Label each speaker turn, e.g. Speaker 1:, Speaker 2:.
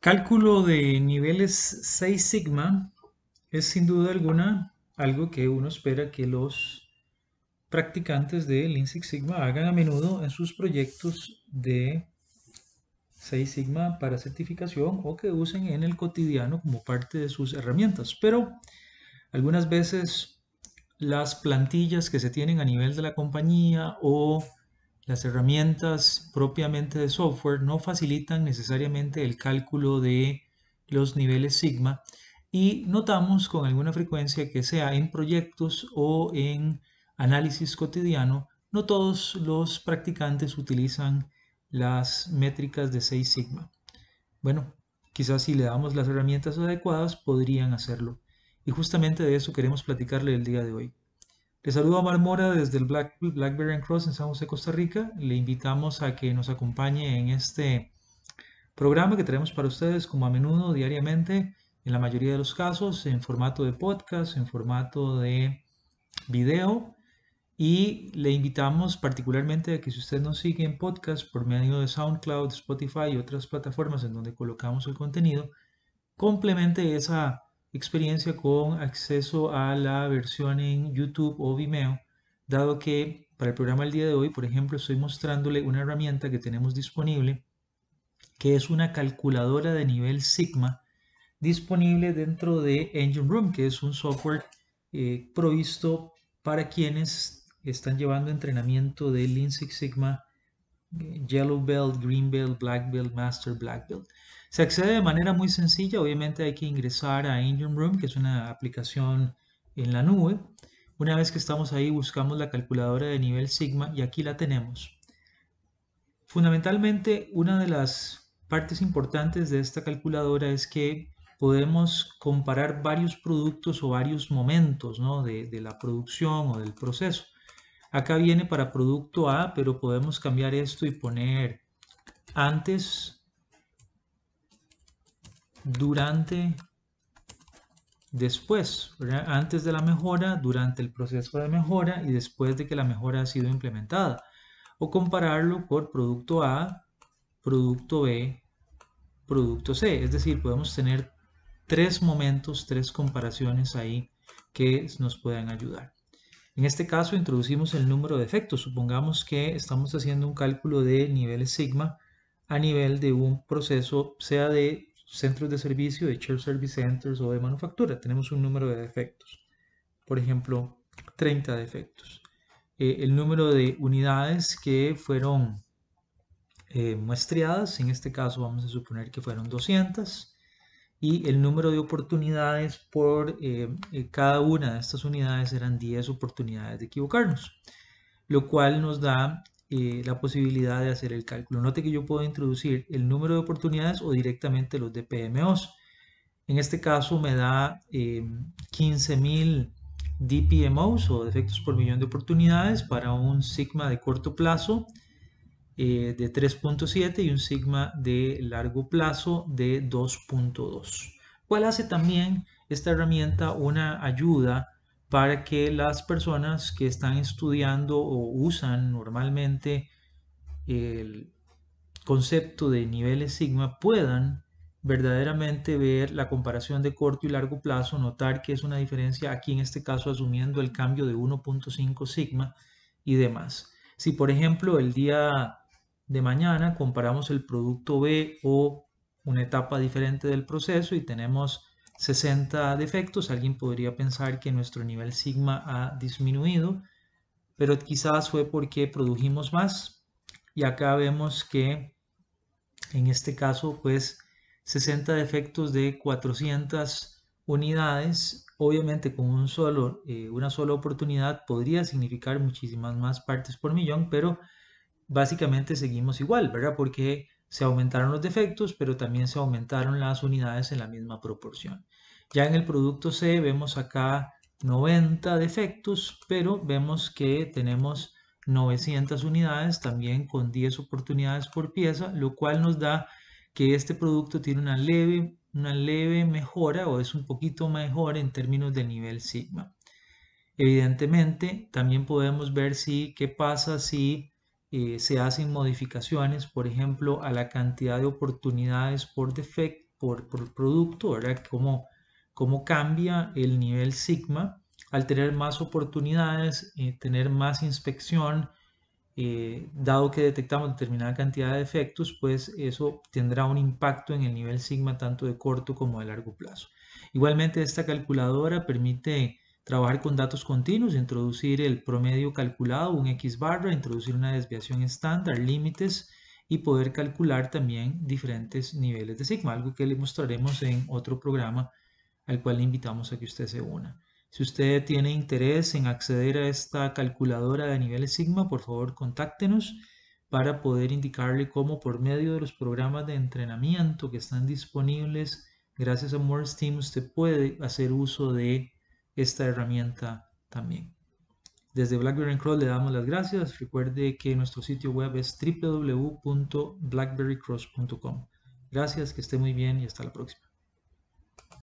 Speaker 1: Cálculo de niveles 6 sigma es sin duda alguna algo que uno espera que los practicantes de Lean Six Sigma hagan a menudo en sus proyectos de 6 sigma para certificación o que usen en el cotidiano como parte de sus herramientas. Pero algunas veces las plantillas que se tienen a nivel de la compañía o las herramientas propiamente de software no facilitan necesariamente el cálculo de los niveles sigma y notamos con alguna frecuencia que sea en proyectos o en análisis cotidiano, no todos los practicantes utilizan las métricas de 6 sigma. Bueno, quizás si le damos las herramientas adecuadas podrían hacerlo. Y justamente de eso queremos platicarle el día de hoy. Le saludo a Marmora desde el Black, Blackberry Cross en San José, Costa Rica. Le invitamos a que nos acompañe en este programa que tenemos para ustedes como a menudo, diariamente, en la mayoría de los casos, en formato de podcast, en formato de video. Y le invitamos particularmente a que si usted nos sigue en podcast por medio de SoundCloud, Spotify y otras plataformas en donde colocamos el contenido, complemente esa experiencia con acceso a la versión en YouTube o Vimeo, dado que para el programa del día de hoy, por ejemplo, estoy mostrándole una herramienta que tenemos disponible, que es una calculadora de nivel Sigma, disponible dentro de Engine Room, que es un software eh, provisto para quienes están llevando entrenamiento de Lean Sigma, Yellow Belt, Green Belt, Black Belt, Master Black Belt. Se accede de manera muy sencilla, obviamente hay que ingresar a Engine Room, que es una aplicación en la nube. Una vez que estamos ahí buscamos la calculadora de nivel sigma y aquí la tenemos. Fundamentalmente una de las partes importantes de esta calculadora es que podemos comparar varios productos o varios momentos de, de la producción o del proceso. Acá viene para producto A, pero podemos cambiar esto y poner antes durante, después, antes de la mejora, durante el proceso de mejora y después de que la mejora ha sido implementada. O compararlo por producto A, producto B, producto C. Es decir, podemos tener tres momentos, tres comparaciones ahí que nos puedan ayudar. En este caso introducimos el número de efectos. Supongamos que estamos haciendo un cálculo de niveles sigma a nivel de un proceso, sea de centros de servicio, de Share Service Centers o de manufactura. Tenemos un número de defectos. Por ejemplo, 30 defectos. Eh, el número de unidades que fueron eh, muestreadas, en este caso vamos a suponer que fueron 200. Y el número de oportunidades por eh, cada una de estas unidades eran 10 oportunidades de equivocarnos. Lo cual nos da eh, la posibilidad de hacer el cálculo. Note que yo puedo introducir el número de oportunidades o directamente los de PMOs. En este caso me da 15.000 eh, DPMOs o defectos por millón de oportunidades para un sigma de corto plazo eh, de 3.7 y un sigma de largo plazo de 2.2. ¿Cuál hace también esta herramienta una ayuda para que las personas que están estudiando o usan normalmente el concepto de niveles sigma puedan verdaderamente ver la comparación de corto y largo plazo, notar que es una diferencia aquí en este caso asumiendo el cambio de 1.5 sigma y demás. Si por ejemplo el día de mañana comparamos el producto B o una etapa diferente del proceso y tenemos 60 defectos, alguien podría pensar que nuestro nivel sigma ha disminuido, pero quizás fue porque produjimos más. Y acá vemos que en este caso, pues 60 defectos de 400 unidades, obviamente con un solo, eh, una sola oportunidad podría significar muchísimas más partes por millón, pero básicamente seguimos igual, ¿verdad? Porque se aumentaron los defectos, pero también se aumentaron las unidades en la misma proporción. Ya en el producto C vemos acá 90 defectos, pero vemos que tenemos 900 unidades también con 10 oportunidades por pieza, lo cual nos da que este producto tiene una leve, una leve mejora o es un poquito mejor en términos de nivel sigma. Evidentemente, también podemos ver si qué pasa si eh, se hacen modificaciones, por ejemplo, a la cantidad de oportunidades por defecto por, producto, ¿verdad? Cómo, cambia el nivel sigma al tener más oportunidades, eh, tener más inspección, eh, dado que detectamos determinada cantidad de efectos, pues eso tendrá un impacto en el nivel sigma tanto de corto como de largo plazo. Igualmente, esta calculadora permite trabajar con datos continuos, introducir el promedio calculado, un X barra, introducir una desviación estándar, límites y poder calcular también diferentes niveles de sigma, algo que le mostraremos en otro programa al cual le invitamos a que usted se una. Si usted tiene interés en acceder a esta calculadora de niveles sigma, por favor contáctenos para poder indicarle cómo por medio de los programas de entrenamiento que están disponibles gracias a Morse Team usted puede hacer uso de esta herramienta también. Desde BlackBerry Cross le damos las gracias. Recuerde que nuestro sitio web es www.blackberrycross.com. Gracias, que esté muy bien y hasta la próxima.